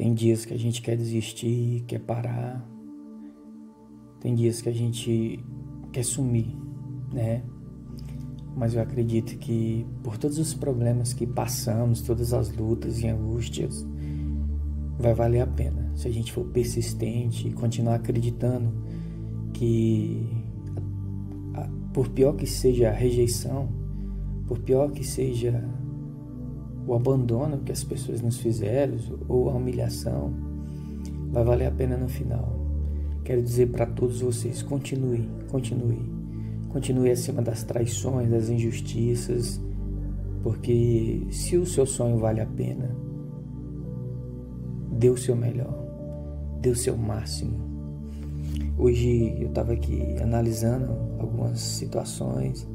Tem dias que a gente quer desistir, quer parar. Tem dias que a gente quer sumir, né? Mas eu acredito que por todos os problemas que passamos, todas as lutas e angústias, vai valer a pena se a gente for persistente e continuar acreditando que, por pior que seja a rejeição, por pior que seja o abandono que as pessoas nos fizeram ou a humilhação, vai valer a pena no final. Quero dizer para todos vocês: continue, continue, continue acima das traições, das injustiças, porque se o seu sonho vale a pena, dê o seu melhor, dê o seu máximo. Hoje eu estava aqui analisando algumas situações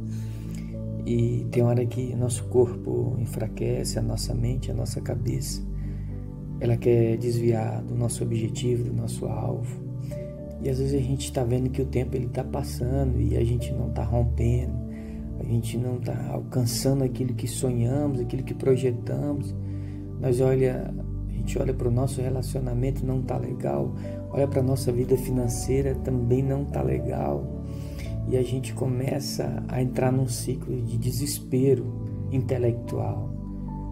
e tem hora que nosso corpo enfraquece, a nossa mente, a nossa cabeça. Ela quer desviar do nosso objetivo, do nosso alvo. E às vezes a gente está vendo que o tempo ele está passando e a gente não está rompendo, a gente não está alcançando aquilo que sonhamos, aquilo que projetamos. Mas olha, a gente olha para o nosso relacionamento não está legal, olha para a nossa vida financeira também não está legal e a gente começa a entrar num ciclo de desespero intelectual.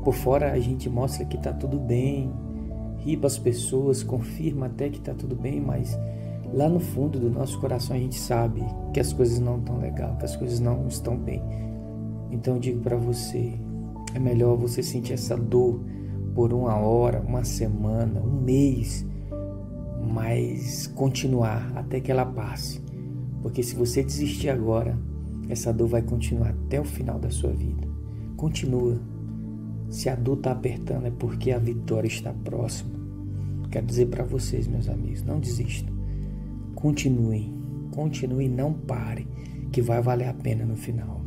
Por fora a gente mostra que está tudo bem, ri para as pessoas, confirma até que está tudo bem, mas lá no fundo do nosso coração a gente sabe que as coisas não estão legal, que as coisas não estão bem. Então eu digo para você, é melhor você sentir essa dor por uma hora, uma semana, um mês, mas continuar até que ela passe porque se você desistir agora, essa dor vai continuar até o final da sua vida. Continua. Se a dor está apertando, é porque a vitória está próxima. Quero dizer para vocês, meus amigos, não desistam. Continuem, continuem, não parem, que vai valer a pena no final.